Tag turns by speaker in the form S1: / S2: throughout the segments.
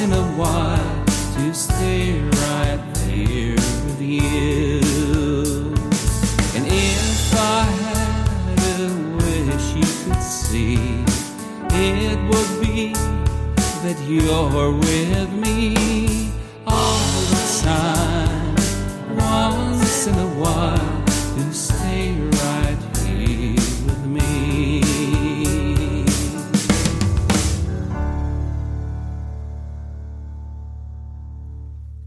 S1: in a while, to stay right there with you. And if I had a wish you could see, it would be that you're with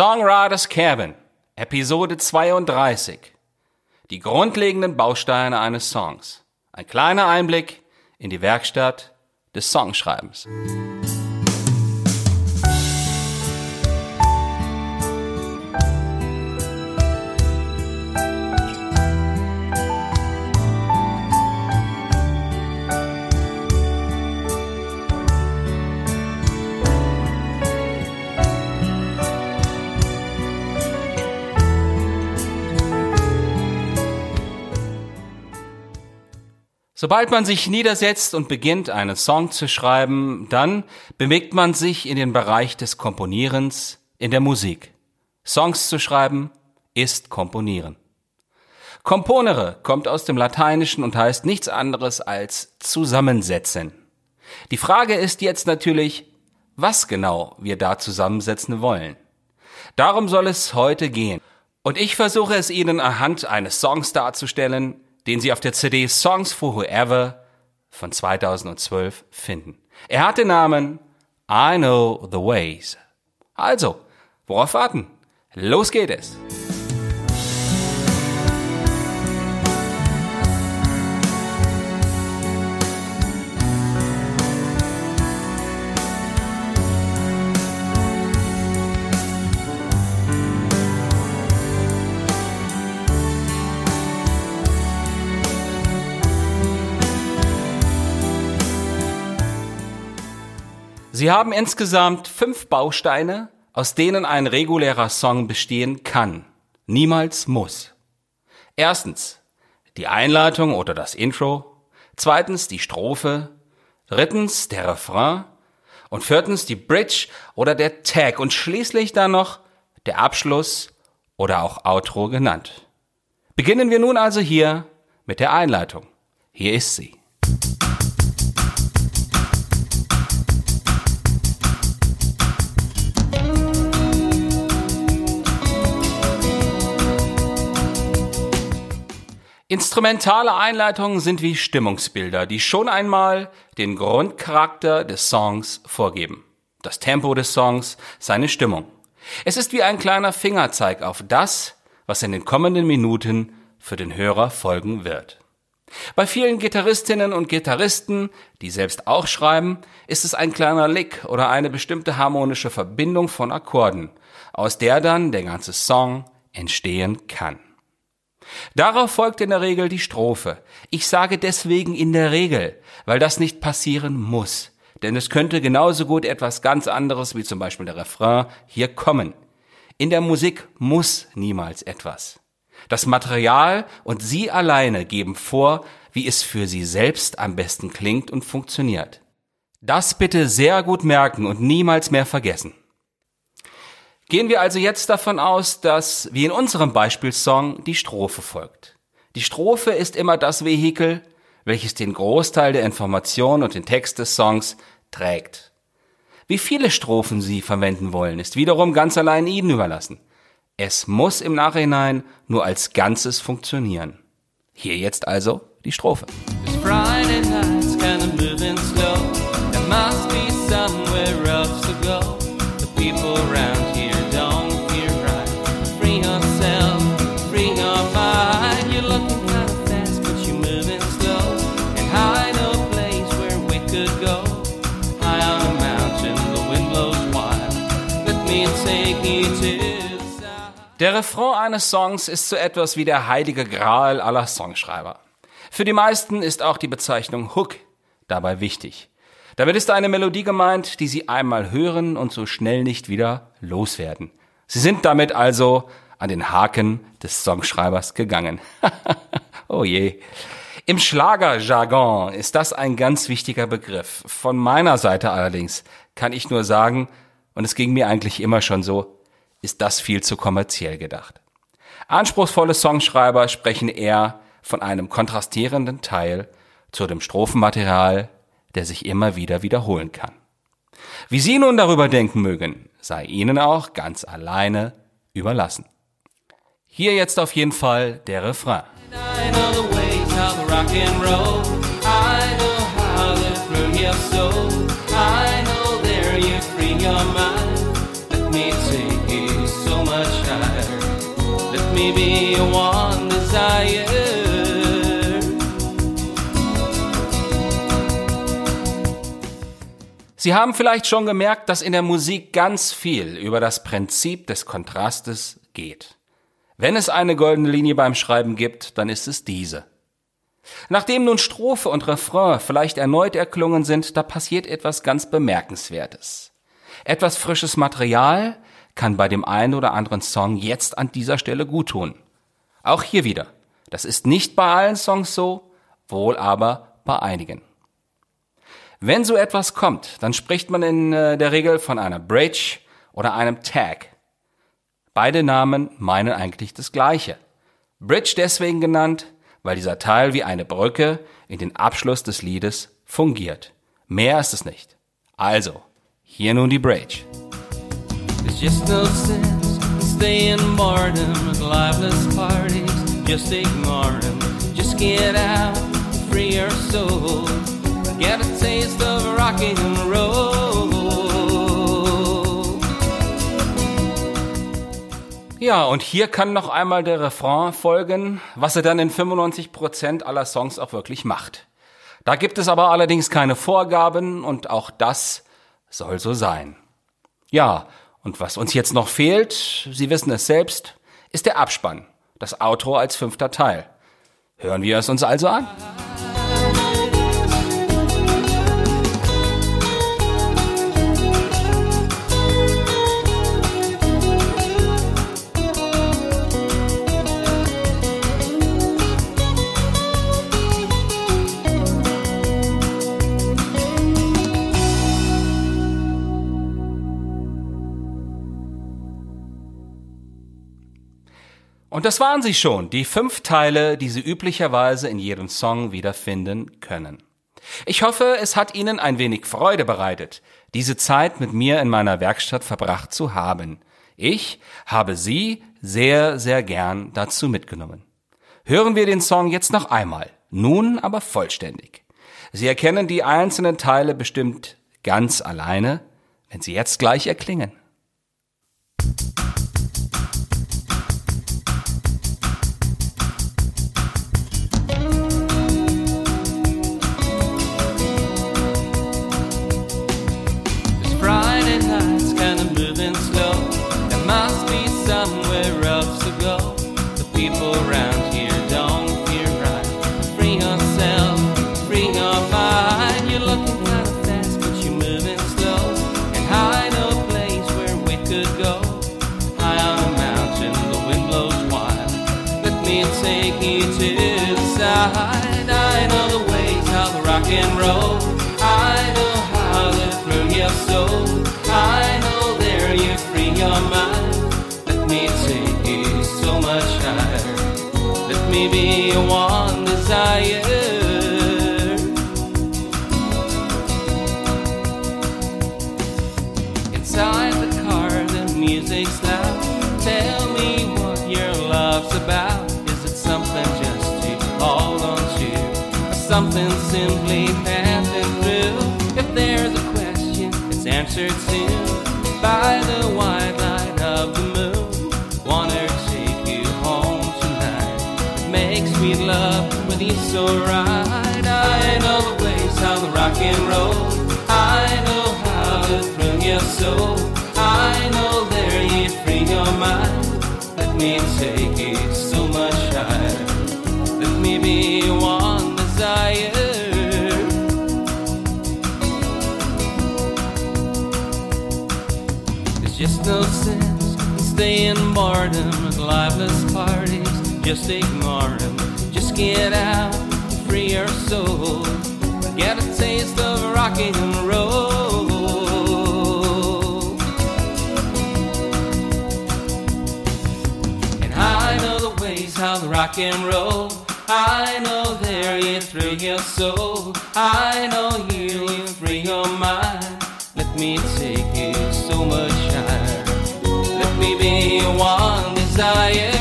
S2: Songwriters Cabin, Episode 32. Die grundlegenden Bausteine eines Songs. Ein kleiner Einblick in die Werkstatt des Songschreibens. Sobald man sich niedersetzt und beginnt, einen Song zu schreiben, dann bewegt man sich in den Bereich des Komponierens in der Musik. Songs zu schreiben ist Komponieren. Componere kommt aus dem Lateinischen und heißt nichts anderes als zusammensetzen. Die Frage ist jetzt natürlich, was genau wir da zusammensetzen wollen. Darum soll es heute gehen. Und ich versuche es Ihnen anhand eines Songs darzustellen, den Sie auf der CD Songs for Whoever von 2012 finden. Er hat den Namen I Know the Ways. Also, worauf warten? Los geht es! Sie haben insgesamt fünf Bausteine, aus denen ein regulärer Song bestehen kann, niemals muss. Erstens die Einleitung oder das Intro, zweitens die Strophe, drittens der Refrain und viertens die Bridge oder der Tag und schließlich dann noch der Abschluss oder auch Outro genannt. Beginnen wir nun also hier mit der Einleitung. Hier ist sie. Instrumentale Einleitungen sind wie Stimmungsbilder, die schon einmal den Grundcharakter des Songs vorgeben. Das Tempo des Songs, seine Stimmung. Es ist wie ein kleiner Fingerzeig auf das, was in den kommenden Minuten für den Hörer folgen wird. Bei vielen Gitarristinnen und Gitarristen, die selbst auch schreiben, ist es ein kleiner Lick oder eine bestimmte harmonische Verbindung von Akkorden, aus der dann der ganze Song entstehen kann. Darauf folgt in der Regel die Strophe. Ich sage deswegen in der Regel, weil das nicht passieren muss. Denn es könnte genauso gut etwas ganz anderes, wie zum Beispiel der Refrain, hier kommen. In der Musik muss niemals etwas. Das Material und Sie alleine geben vor, wie es für Sie selbst am besten klingt und funktioniert. Das bitte sehr gut merken und niemals mehr vergessen. Gehen wir also jetzt davon aus, dass, wie in unserem Beispielsong, die Strophe folgt. Die Strophe ist immer das Vehikel, welches den Großteil der Information und den Text des Songs trägt. Wie viele Strophen Sie verwenden wollen, ist wiederum ganz allein Ihnen überlassen. Es muss im Nachhinein nur als Ganzes funktionieren. Hier jetzt also die Strophe.
S1: This Friday night's
S2: Der Refrain eines Songs ist so etwas wie der heilige Gral aller Songschreiber. Für die meisten ist auch die Bezeichnung Hook dabei wichtig. Damit ist eine Melodie gemeint, die Sie einmal hören und so schnell nicht wieder loswerden. Sie sind damit also an den Haken des Songschreibers gegangen. oh je. Im Schlagerjargon ist das ein ganz wichtiger Begriff. Von meiner Seite allerdings kann ich nur sagen, und es ging mir eigentlich immer schon so, ist das viel zu kommerziell gedacht. Anspruchsvolle Songschreiber sprechen eher von einem kontrastierenden Teil zu dem Strophenmaterial der sich immer wieder wiederholen kann. Wie Sie nun darüber denken mögen, sei Ihnen auch ganz alleine überlassen. Hier jetzt auf jeden Fall der Refrain.
S1: I know there you free your mind. Let me be your one desire.
S2: Sie haben vielleicht schon gemerkt, dass in der Musik ganz viel über das Prinzip des Kontrastes geht. Wenn es eine goldene Linie beim Schreiben gibt, dann ist es diese. Nachdem nun Strophe und Refrain vielleicht erneut erklungen sind, da passiert etwas ganz Bemerkenswertes. Etwas frisches Material kann bei dem einen oder anderen Song jetzt an dieser Stelle guttun. Auch hier wieder. Das ist nicht bei allen Songs so, wohl aber bei einigen. Wenn so etwas kommt, dann spricht man in äh, der Regel von einer Bridge oder einem Tag. Beide Namen meinen eigentlich das Gleiche. Bridge deswegen genannt, weil dieser Teil wie eine Brücke in den Abschluss des Liedes fungiert. Mehr ist es nicht. Also, hier nun die Bridge.
S1: Just no sense in staying boredom with liveless parties. Just ignore them. Just get out, free your soul. Get a taste of rock and roll.
S2: Ja, und hier kann noch einmal der Refrain folgen, was er dann in 95% aller Songs auch wirklich macht. Da gibt es aber allerdings keine Vorgaben und auch das soll so sein. Ja, und was uns jetzt noch fehlt, Sie wissen es selbst, ist der Abspann, das Outro als fünfter Teil. Hören wir es uns also an? Das waren sie schon, die fünf Teile, die Sie üblicherweise in jedem Song wiederfinden können. Ich hoffe, es hat Ihnen ein wenig Freude bereitet, diese Zeit mit mir in meiner Werkstatt verbracht zu haben. Ich habe Sie sehr, sehr gern dazu mitgenommen. Hören wir den Song jetzt noch einmal, nun aber vollständig. Sie erkennen die einzelnen Teile bestimmt ganz alleine, wenn sie jetzt gleich erklingen.
S1: This and roll. I know how to thrill your soul. I know there you free your mind. Let me take you so much higher. Let me be your one desire. With you so right. I know the ways how the rock and roll. I know how to thrill your soul. I know there you free your mind. Let me take it so much higher. Let me be one desire. Just no sense in staying boredom with liveless parties. Just ignore them. Get out, free your soul. Get a taste of rock and roll. And I know the ways how the rock and roll. I know there you thrill your soul. I know you you free your mind. Let me take you so much higher. Let me be your one desire.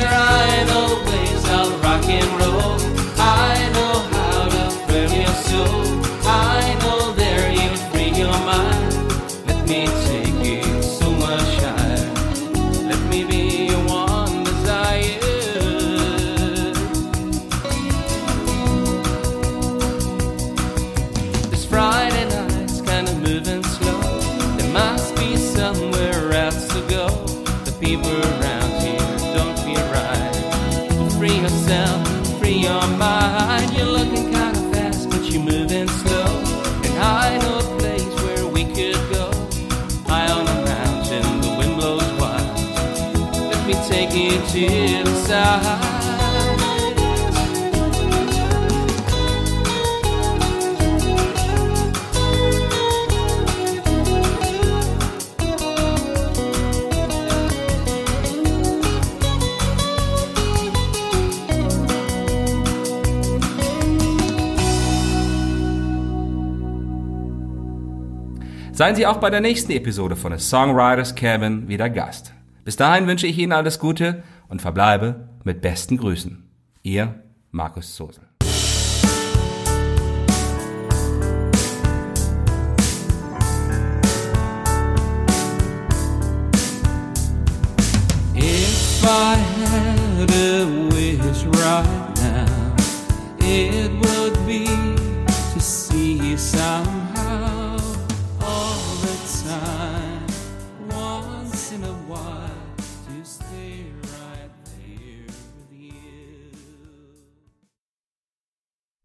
S1: To the.
S2: Seien Sie auch bei der nächsten Episode von The Songwriters Cabin wieder Gast. Bis dahin wünsche ich Ihnen alles Gute und verbleibe mit besten Grüßen. Ihr Markus Zosel.
S1: If I had a wish right